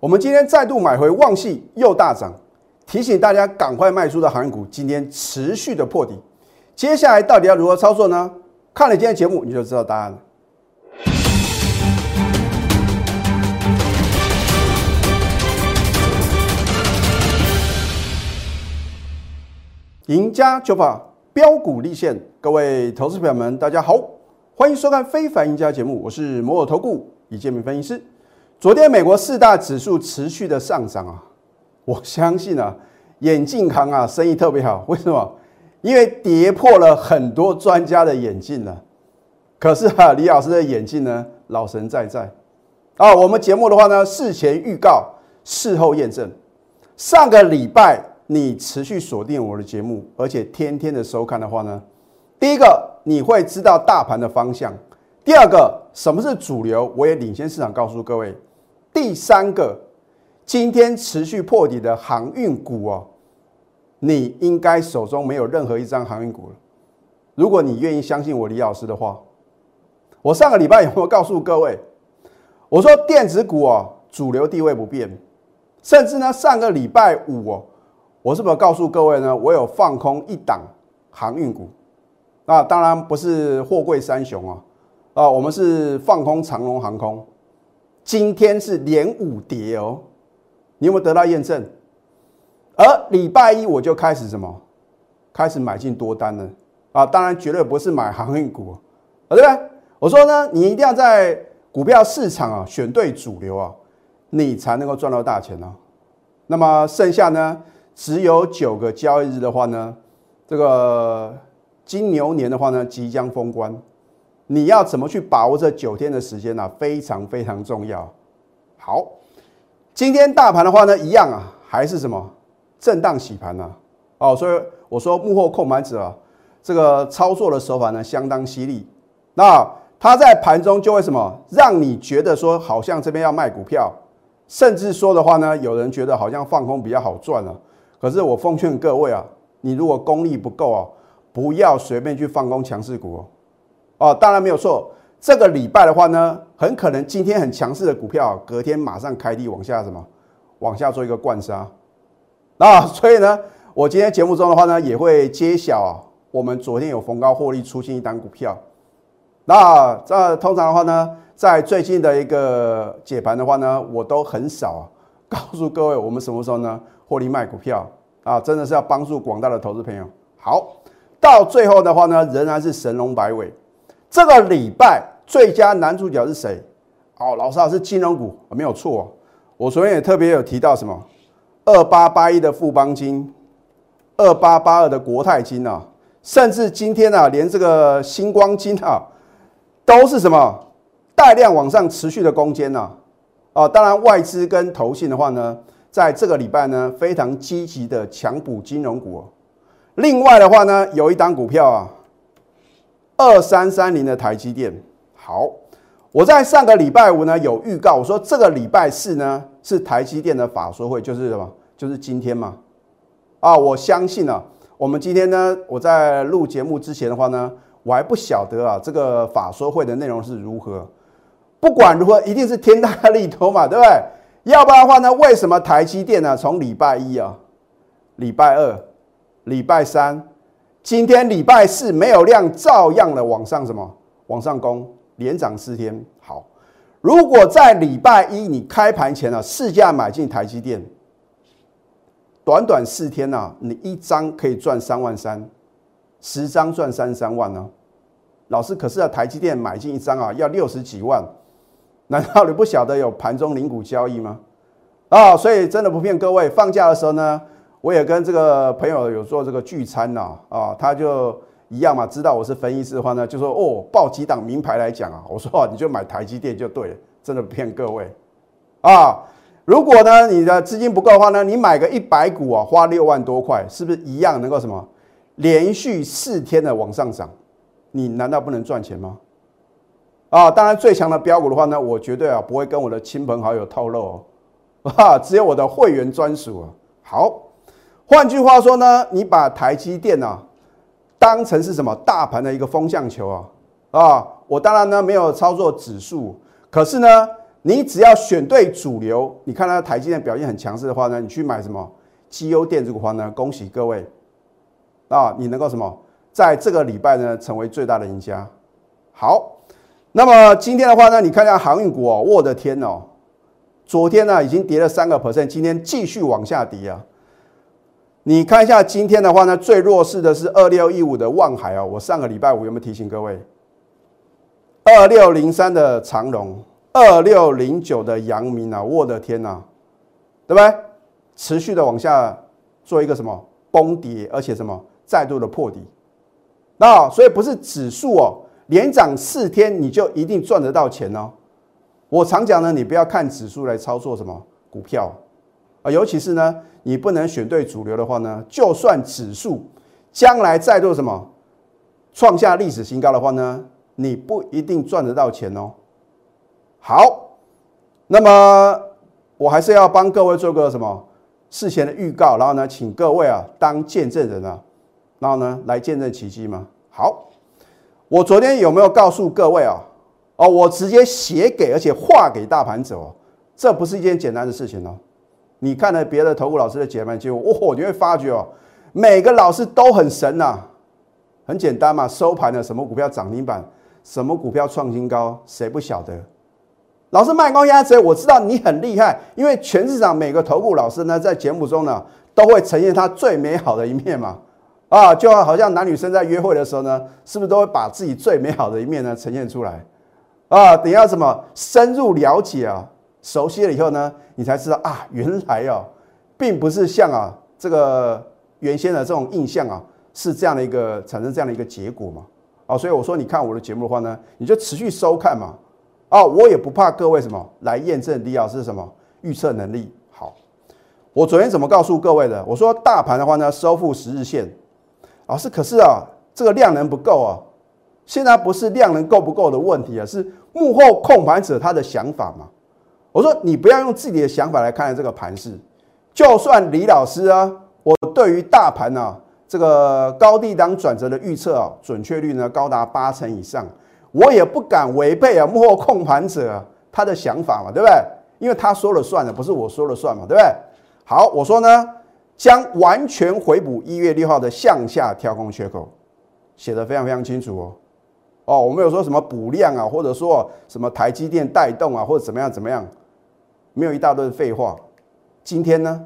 我们今天再度买回旺系又大涨，提醒大家赶快卖出的航运股今天持续的破底，接下来到底要如何操作呢？看了今天节目你就知道答案了。赢家就跑标股立现，各位投资朋友们，大家好，欢迎收看《非凡赢家》节目，我是摩尔投顾李建明分析师。昨天美国四大指数持续的上涨啊，我相信啊，眼镜行啊生意特别好。为什么？因为跌破了很多专家的眼镜了。可是啊，李老师的眼镜呢，老神在在啊。我们节目的话呢，事前预告，事后验证。上个礼拜你持续锁定我的节目，而且天天的收看的话呢，第一个你会知道大盘的方向；第二个，什么是主流，我也领先市场告诉各位。第三个，今天持续破底的航运股哦，你应该手中没有任何一张航运股了。如果你愿意相信我李老师的话，我上个礼拜有没有告诉各位？我说电子股哦，主流地位不变，甚至呢，上个礼拜五哦，我是不是告诉各位呢？我有放空一档航运股，那当然不是货柜三雄啊，啊，我们是放空长龙航空。今天是连五跌哦，你有没有得到验证？而礼拜一我就开始什么？开始买进多单了啊！当然绝对不是买航运股，啊，对不对？我说呢，你一定要在股票市场啊选对主流啊，你才能够赚到大钱哦。那么剩下呢，只有九个交易日的话呢，这个金牛年的话呢，即将封关。你要怎么去把握这九天的时间呢？非常非常重要。好，今天大盘的话呢，一样啊，还是什么震荡洗盘呢？哦，所以我说幕后控盘者啊，这个操作的手法呢相当犀利。那他在盘中就会什么，让你觉得说好像这边要卖股票，甚至说的话呢，有人觉得好像放空比较好赚了。可是我奉劝各位啊，你如果功力不够啊，不要随便去放空强势股哦。哦，当然没有错。这个礼拜的话呢，很可能今天很强势的股票，隔天马上开低往下什么，往下做一个灌杀。那 所以呢，我今天节目中的话呢，也会揭晓我们昨天有逢高获利出新一单股票。那这通常的话呢，在最近的一个解盘的话呢，我都很少告诉各位我们什么时候呢获利卖股票啊，真的是要帮助广大的投资朋友。好，到最后的话呢，仍然是神龙摆尾。这个礼拜最佳男主角是谁？哦，老师，是金融股，没有错。我昨天也特别有提到什么二八八一的富邦金，二八八二的国泰金啊，甚至今天啊，连这个星光金啊，都是什么带量往上持续的攻坚呐。啊，当然外资跟投信的话呢，在这个礼拜呢，非常积极的强补金融股。另外的话呢，有一档股票啊。二三三零的台积电，好，我在上个礼拜五呢有预告，我说这个礼拜四呢是台积电的法说会，就是什么？就是今天嘛。啊，我相信啊，我们今天呢，我在录节目之前的话呢，我还不晓得啊，这个法说会的内容是如何。不管如何，一定是天大利多嘛，对不对？要不然的话呢，为什么台积电呢？从礼拜一啊，礼拜二，礼拜三。今天礼拜四没有量，照样的往上什么？往上攻，连涨四天。好，如果在礼拜一你开盘前啊，市价买进台积电，短短四天呢，你一张可以赚三万三，十张赚三十三万呢。老师，可是啊，台积电买进一张啊，要六十几万，难道你不晓得有盘中零股交易吗？啊，所以真的不骗各位，放假的时候呢。我也跟这个朋友有做这个聚餐呐，啊，他就一样嘛，知道我是分析师的话呢，就说哦，报几档名牌来讲啊，我说你就买台积电就对了，真的骗各位啊。如果呢你的资金不够的话呢，你买个一百股啊，花六万多块，是不是一样能够什么连续四天的往上涨？你难道不能赚钱吗？啊，当然最强的标股的话呢，我绝对啊不会跟我的亲朋好友透露哦，啊，只有我的会员专属啊。好。换句话说呢，你把台积电啊当成是什么大盘的一个风向球啊啊！我当然呢没有操作指数，可是呢，你只要选对主流，你看它台积电表现很强势的话呢，你去买什么绩优电子股话呢？恭喜各位啊，你能够什么在这个礼拜呢成为最大的赢家。好，那么今天的话呢，你看一下航运股哦，我的天哦，昨天呢已经跌了三个 percent，今天继续往下跌啊。你看一下今天的话呢，最弱势的是二六一五的望海哦。我上个礼拜五有没有提醒各位？二六零三的长荣，二六零九的阳明啊，我的天呐，对不对？持续的往下做一个什么崩跌，而且什么再度的破底。那所以不是指数哦，连涨四天你就一定赚得到钱哦。我常讲呢，你不要看指数来操作什么股票啊，尤其是呢。你不能选对主流的话呢，就算指数将来再度什么创下历史新高的话呢，你不一定赚得到钱哦。好，那么我还是要帮各位做个什么事前的预告，然后呢，请各位啊当见证人啊，然后呢来见证奇迹吗？好，我昨天有没有告诉各位啊？哦，我直接写给而且画给大盘走，这不是一件简单的事情哦。你看了别的投顾老师的解盘结果，哦，你会发觉哦，每个老师都很神呐。很简单嘛，收盘的什么股票涨停板，什么股票创新高，谁不晓得？老师卖高压谁？我知道你很厉害，因为全市场每个投顾老师呢，在节目中呢，都会呈现他最美好的一面嘛。啊，就好像男女生在约会的时候呢，是不是都会把自己最美好的一面呢呈现出来？啊，等下什么深入了解啊？熟悉了以后呢，你才知道啊，原来哦，并不是像啊这个原先的这种印象啊，是这样的一个产生这样的一个结果嘛？啊，所以我说你看我的节目的话呢，你就持续收看嘛。啊，我也不怕各位什么来验证李老师什么预测能力好。我昨天怎么告诉各位的？我说大盘的话呢，收复十日线。老师，可是啊，这个量能不够啊。现在不是量能够不够的问题啊，是幕后控盘者他的想法嘛。我说你不要用自己的想法来看待这个盘势，就算李老师啊，我对于大盘呢这个高低档转折的预测啊，准确率呢高达八成以上，我也不敢违背啊幕后控盘者他的想法嘛，对不对？因为他说了算的，不是我说了算嘛，对不对？好，我说呢，将完全回补一月六号的向下跳空缺口，写的非常非常清楚哦。哦，我没有说什么补量啊，或者说什么台积电带动啊，或者怎么样怎么样。没有一大堆废话。今天呢？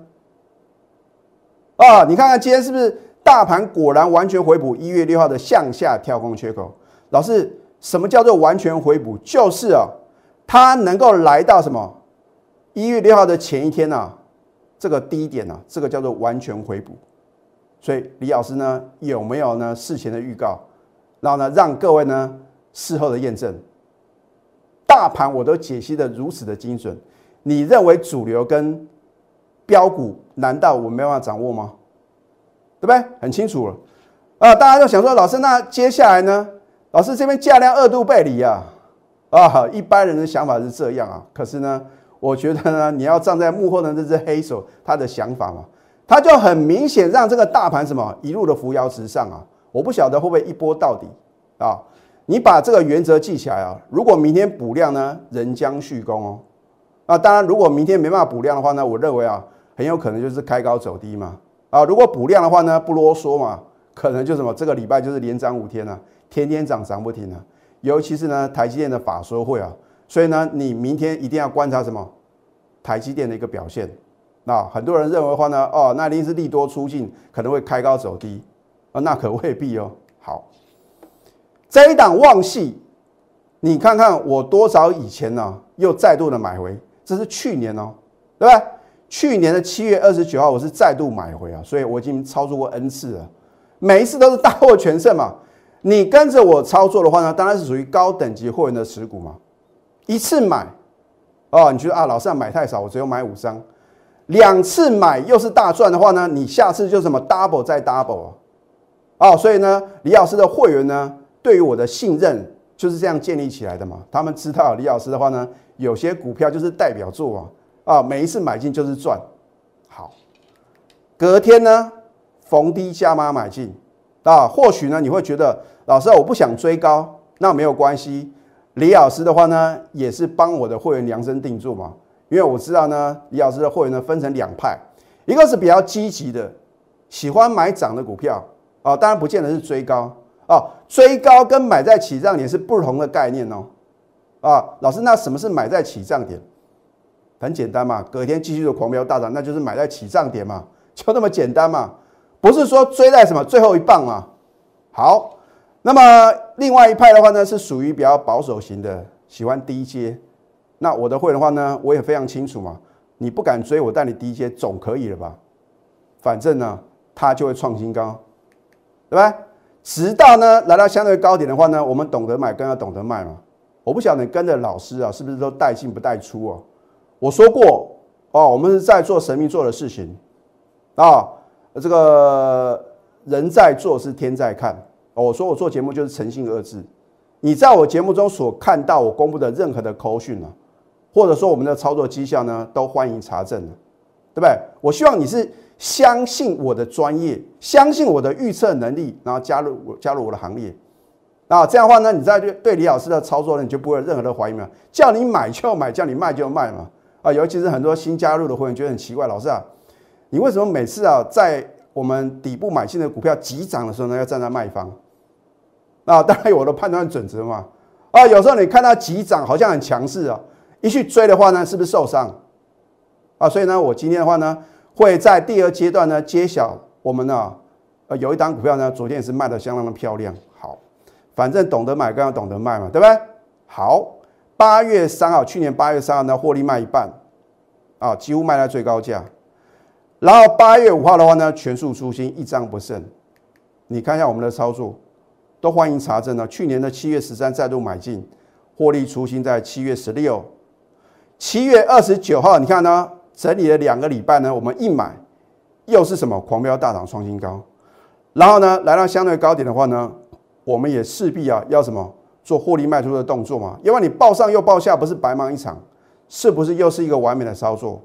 啊，你看看今天是不是大盘果然完全回补一月六号的向下跳空缺口？老师，什么叫做完全回补？就是啊，它能够来到什么一月六号的前一天呢？这个低点呢？这个叫做完全回补。所以李老师呢有没有呢事前的预告？然后呢让各位呢事后的验证？大盘我都解析的如此的精准。你认为主流跟标股，难道我没办法掌握吗？对不对？很清楚了啊！大家就想说，老师，那接下来呢？老师这边价量二度背离啊！啊，一般人的想法是这样啊。可是呢，我觉得呢，你要站在幕后的这只黑手，他的想法嘛，他就很明显让这个大盘什么一路的扶摇直上啊！我不晓得会不会一波到底啊？你把这个原则记起来啊！如果明天补量呢，人将续攻哦。啊，当然，如果明天没办法补量的话呢，我认为啊，很有可能就是开高走低嘛。啊，如果补量的话呢，不啰嗦嘛，可能就什么，这个礼拜就是连涨五天了，天天涨涨不停啊。尤其是呢，台积电的法说会啊，所以呢，你明天一定要观察什么，台积电的一个表现。那很多人认为的话呢，哦，那一定是利多出尽，可能会开高走低啊，那可未必哦。好，这一档旺系，你看看我多少以前呢，又再度的买回。这是去年哦，对不对？去年的七月二十九号，我是再度买回啊，所以我已经操作过 N 次了，每一次都是大获全胜嘛。你跟着我操作的话呢，当然是属于高等级会员的持股嘛。一次买哦，你觉得啊，老是买太少，我只有买五张。两次买又是大赚的话呢，你下次就什么 double 再 double 哦。所以呢，李老师的会员呢，对于我的信任就是这样建立起来的嘛。他们知道李老师的话呢。有些股票就是代表作啊，啊，每一次买进就是赚。好，隔天呢逢低加码买进啊，或许呢你会觉得老师我不想追高，那没有关系，李老师的话呢，也是帮我的会员量身定做嘛，因为我知道呢，李老师的会员呢分成两派，一个是比较积极的，喜欢买涨的股票啊，当然不见得是追高啊，追高跟买在起涨点是不同的概念哦。啊，老师，那什么是买在起涨点？很简单嘛，隔天继续的狂飙大涨，那就是买在起涨点嘛，就那么简单嘛，不是说追在什么最后一棒嘛。好，那么另外一派的话呢，是属于比较保守型的，喜欢低阶。那我的会的话呢，我也非常清楚嘛，你不敢追，我带你低阶总可以了吧？反正呢，它就会创新高，对吧？直到呢来到相对高点的话呢，我们懂得买，更要懂得卖嘛。我不晓得跟着老师啊，是不是都带进不带出啊？我说过哦，我们是在做神秘做的事情啊。这个人在做是天在看。我说我做节目就是诚信二字。你在我节目中所看到我公布的任何的口讯啊，或者说我们的操作绩效呢，都欢迎查证对不对？我希望你是相信我的专业，相信我的预测能力，然后加入我加入我的行列。啊，这样的话呢，你在对对李老师的操作呢，你就不会有任何的怀疑嘛？叫你买就买，叫你卖就卖嘛？啊，尤其是很多新加入的会员觉得很奇怪，老师啊，你为什么每次啊在我们底部买进的股票急涨的时候呢，要站在卖方？啊，当然有我的判断准则嘛。啊，有时候你看到急涨好像很强势啊，一去追的话呢，是不是受伤？啊，所以呢，我今天的话呢，会在第二阶段呢揭晓我们呢，呃，有一档股票呢，昨天也是卖的相当的漂亮。好反正懂得买更要懂得卖嘛，对不对？好，八月三号，去年八月三号呢，获利卖一半，啊，几乎卖在最高价。然后八月五号的话呢，全数出清，一张不剩。你看一下我们的操作，都欢迎查证呢。去年的七月十三再度买进，获利出清在七月十六，七月二十九号，你看呢，整理了两个礼拜呢，我们一买又是什么狂飙大涨创新高，然后呢，来到相对高点的话呢？我们也势必啊要什么做获利卖出的动作嘛？因为你报上又报下，不是白忙一场，是不是又是一个完美的操作？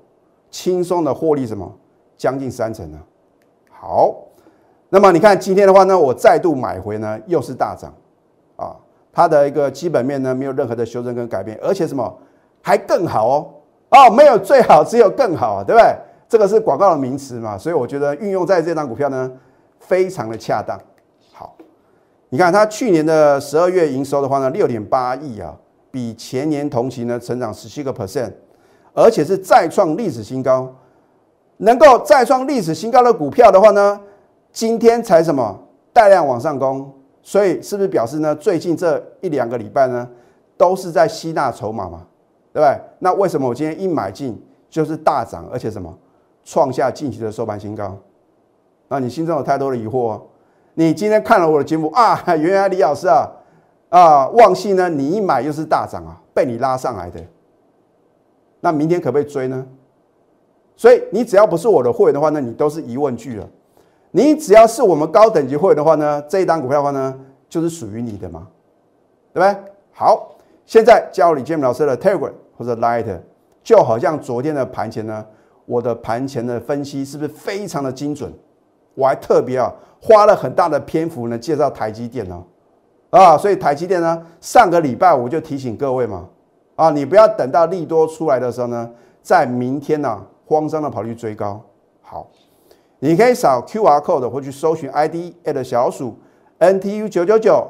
轻松的获利什么将近三成呢？好，那么你看今天的话呢，我再度买回呢，又是大涨啊！它的一个基本面呢没有任何的修正跟改变，而且什么还更好哦哦，没有最好，只有更好，对不对？这个是广告的名词嘛，所以我觉得运用在这张股票呢，非常的恰当。好你看它去年的十二月营收的话呢，六点八亿啊，比前年同期呢成长十七个 percent，而且是再创历史新高。能够再创历史新高的股票的话呢，今天才什么带量往上攻，所以是不是表示呢？最近这一两个礼拜呢，都是在吸纳筹码嘛，对不对？那为什么我今天一买进就是大涨，而且什么创下近期的收盘新高？那你心中有太多的疑惑哦。你今天看了我的节目啊，原来李老师啊，啊，旺信呢，你一买又是大涨啊，被你拉上来的。那明天可不可以追呢？所以你只要不是我的会员的话呢，你都是疑问句了。你只要是我们高等级会员的话呢，这一单股票的话呢，就是属于你的嘛，对不对？好，现在加入李建明老师的 Telegram 或者 Light，就好像昨天的盘前呢，我的盘前的分析是不是非常的精准？我还特别啊。花了很大的篇幅呢，介绍台积电哦，啊，所以台积电呢，上个礼拜我就提醒各位嘛，啊，你不要等到利多出来的时候呢，在明天呢，慌张的跑去追高。好，你可以扫 Q R code 或去搜寻 ID at 小鼠 N T U 九九九，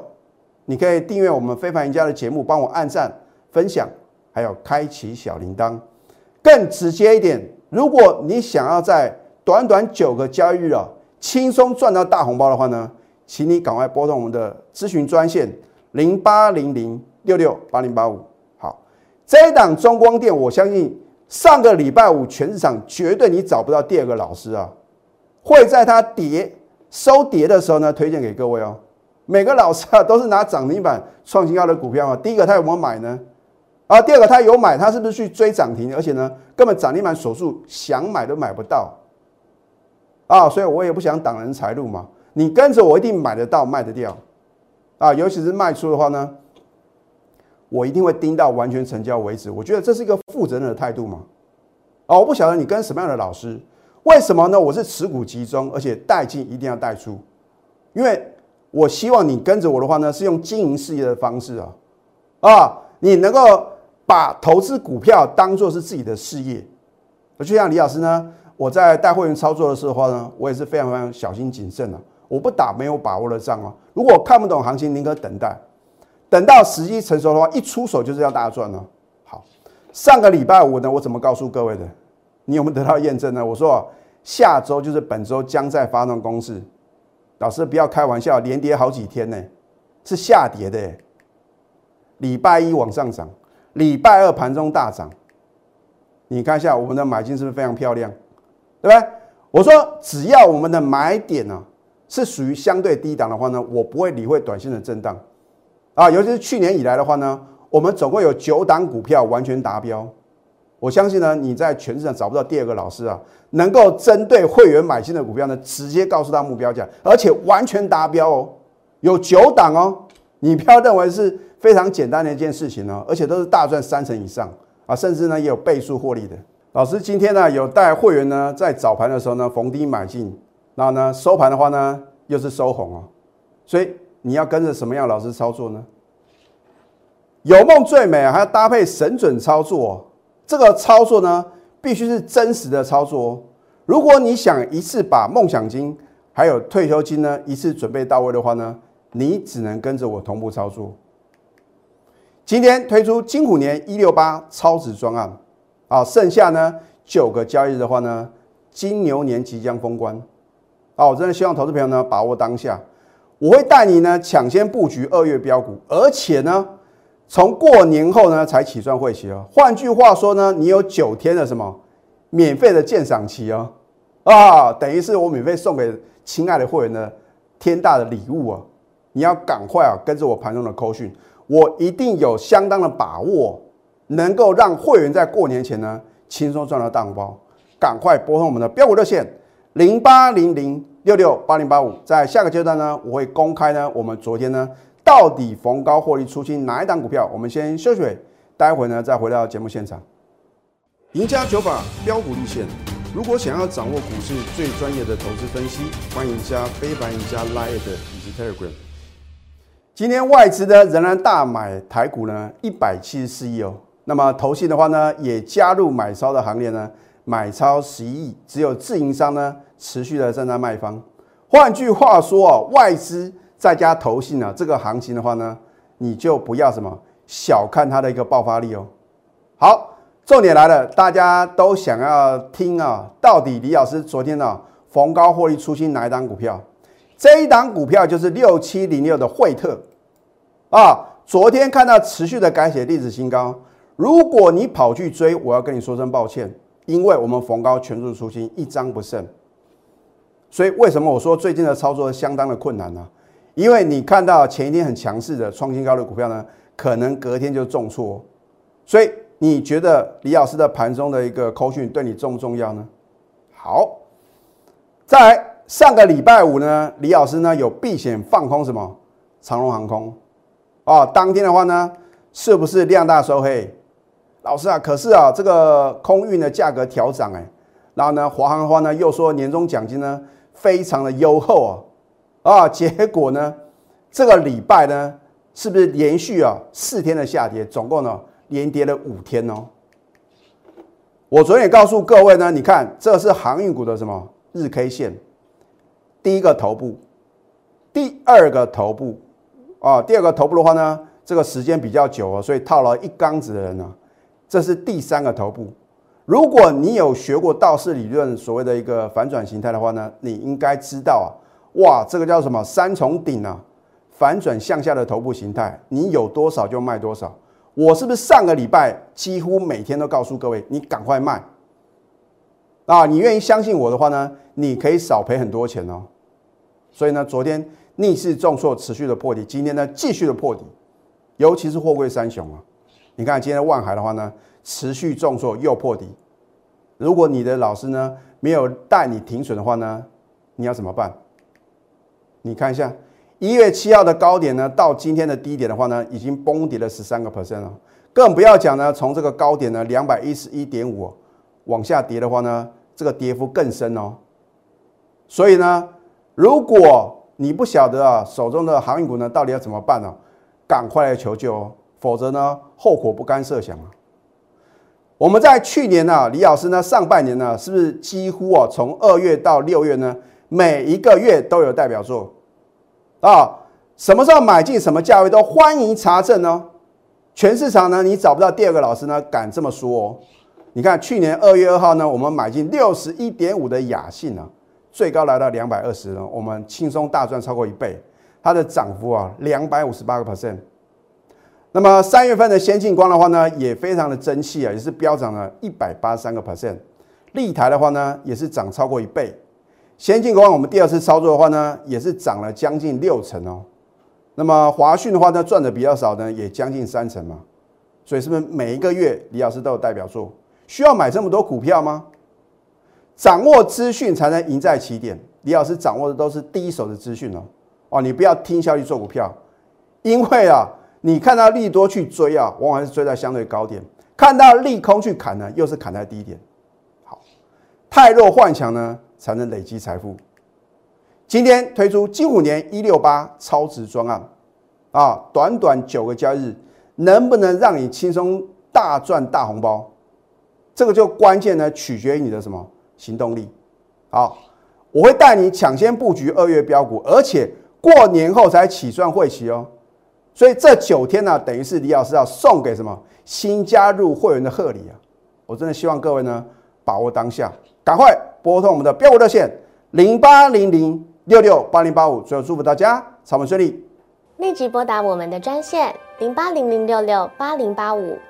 你可以订阅我们非凡赢家的节目，帮我按赞、分享，还有开启小铃铛。更直接一点，如果你想要在短短九个交易日啊。轻松赚到大红包的话呢，请你赶快拨通我们的咨询专线零八零零六六八零八五。好，这一档中光电，我相信上个礼拜五全市场绝对你找不到第二个老师啊，会在它跌收跌的时候呢推荐给各位哦。每个老师啊都是拿涨停板创新高的股票啊。第一个他有没有买呢？啊，第二个他有买，他是不是去追涨停？而且呢，根本涨停板锁住，想买都买不到。啊，所以我也不想挡人财路嘛。你跟着我一定买得到、卖得掉，啊，尤其是卖出的话呢，我一定会盯到完全成交为止。我觉得这是一个负责任的态度嘛。啊，我不晓得你跟什么样的老师，为什么呢？我是持股集中，而且带进一定要带出，因为我希望你跟着我的话呢，是用经营事业的方式啊，啊，你能够把投资股票当做是自己的事业。就像李老师呢，我在带会员操作的时候呢，我也是非常非常小心谨慎的。我不打没有把握的仗哦。如果看不懂行情，宁可等待，等到时机成熟的话，一出手就是要大赚哦。好，上个礼拜五呢，我怎么告诉各位的？你有没有得到验证呢？我说下周就是本周将在发动攻势。老师不要开玩笑，连跌好几天呢，是下跌的。礼拜一往上涨，礼拜二盘中大涨。你看一下我们的买进是不是非常漂亮？对不对？我说只要我们的买点呢是属于相对低档的话呢，我不会理会短线的震荡啊。尤其是去年以来的话呢，我们总共有九档股票完全达标。我相信呢，你在全市场找不到第二个老师啊，能够针对会员买进的股票呢，直接告诉他目标价，而且完全达标哦。有九档哦，你不要认为是非常简单的一件事情哦，而且都是大赚三成以上啊，甚至呢也有倍数获利的。老师今天呢有带会员呢在早盘的时候呢逢低买进，然后呢收盘的话呢又是收红哦，所以你要跟着什么样老师操作呢？有梦最美，还要搭配神准操作。这个操作呢，必须是真实的操作哦。如果你想一次把梦想金还有退休金呢一次准备到位的话呢，你只能跟着我同步操作。今天推出金虎年一六八超值专案，啊，剩下呢九个交易日的话呢，金牛年即将封关，啊，我真的希望投资朋友呢把握当下，我会带你呢抢先布局二月标股，而且呢。从过年后呢才起算会期哦。换句话说呢，你有九天的什么免费的鉴赏期哦，啊，等于是我免费送给亲爱的会员的天大的礼物啊！你要赶快啊，跟着我盘中的扣讯，我一定有相当的把握，能够让会员在过年前呢轻松赚到大红包。赶快拨通我们的标股热线零八零零六六八零八五，在下个阶段呢，我会公开呢我们昨天呢。到底逢高获利出清哪一档股票？我们先休息，待会呢再回到节目现场。赢家九法标股立线。如果想要掌握股市最专业的投资分析，欢迎加非凡、赢家 Line 以及 Telegram。今天外资呢仍然大买台股呢一百七十四亿哦。那么投信的话呢也加入买超的行列呢，买超十亿。只有自营商呢持续的站在卖方。换句话说啊，外资。再加投信啊，这个行情的话呢，你就不要什么小看它的一个爆发力哦。好，重点来了，大家都想要听啊，到底李老师昨天呢逢高获利出清哪一档股票？这一档股票就是六七零六的惠特啊，昨天看到持续的改写历史新高。如果你跑去追，我要跟你说声抱歉，因为我们逢高全数出清，一张不剩。所以为什么我说最近的操作相当的困难呢？因为你看到前一天很强势的创新高的股票呢，可能隔天就重挫，所以你觉得李老师的盘中的一个扣讯对你重不重要呢？好，再来上个礼拜五呢，李老师呢有避险放空什么长荣航空啊？当天的话呢，是不是量大收黑？老师啊，可是啊，这个空运的价格调涨哎，然后呢，华航的话呢又说年终奖金呢非常的优厚啊。啊，结果呢？这个礼拜呢，是不是连续啊四天的下跌？总共呢连跌了五天哦。我昨天也告诉各位呢，你看这是航运股的什么日 K 线？第一个头部，第二个头部啊，第二个头部的话呢，这个时间比较久哦，所以套了一缸子的人呢，这是第三个头部。如果你有学过道氏理论所谓的一个反转形态的话呢，你应该知道啊。哇，这个叫什么三重顶啊？反转向下的头部形态，你有多少就卖多少。我是不是上个礼拜几乎每天都告诉各位，你赶快卖啊？你愿意相信我的话呢，你可以少赔很多钱哦。所以呢，昨天逆势重挫，持续的破底，今天呢继续的破底，尤其是货柜三雄啊。你看今天万海的话呢，持续重挫又破底。如果你的老师呢没有带你停损的话呢，你要怎么办？你看一下，一月七号的高点呢，到今天的低点的话呢，已经崩跌了十三个 percent 了。更不要讲呢，从这个高点呢，两百一十一点五往下跌的话呢，这个跌幅更深哦。所以呢，如果你不晓得啊，手中的航运股呢，到底要怎么办呢？赶快来求救哦！否则呢，后果不堪设想啊。我们在去年呢，李老师呢，上半年呢，是不是几乎啊，从二月到六月呢，每一个月都有代表作啊？什么时候买进，什么价位都欢迎查证哦。全市场呢，你找不到第二个老师呢，敢这么说哦。你看去年二月二号呢，我们买进六十一点五的雅信啊，最高来到两百二十呢，我们轻松大赚超过一倍，它的涨幅啊，两百五十八个 percent。那么三月份的先进光的话呢，也非常的争气啊，也是飙涨了一百八三个 percent。立台的话呢，也是涨超过一倍。先进光我们第二次操作的话呢，也是涨了将近六成哦。那么华讯的话呢，赚的比较少呢，也将近三成嘛。所以是不是每一个月李老师都有代表作？需要买这么多股票吗？掌握资讯才能赢在起点。李老师掌握的都是第一手的资讯哦。哦，你不要听消息做股票，因为啊。你看到利多去追啊，往往是追在相对高点；看到利空去砍呢，又是砍在低点。好，太弱换强呢，才能累积财富。今天推出金虎年一六八超值专案啊，短短九个交易日，能不能让你轻松大赚大红包？这个就关键呢，取决于你的什么行动力。好，我会带你抢先布局二月标股，而且过年后才起算会期哦。所以这九天呢，等于是李老师要送给什么新加入会员的贺礼啊！我真的希望各位呢把握当下，赶快拨通我们的标股热线零八零零六六八零八五。最后祝福大家操盘顺利，立即拨打我们的专线零八零零六六八零八五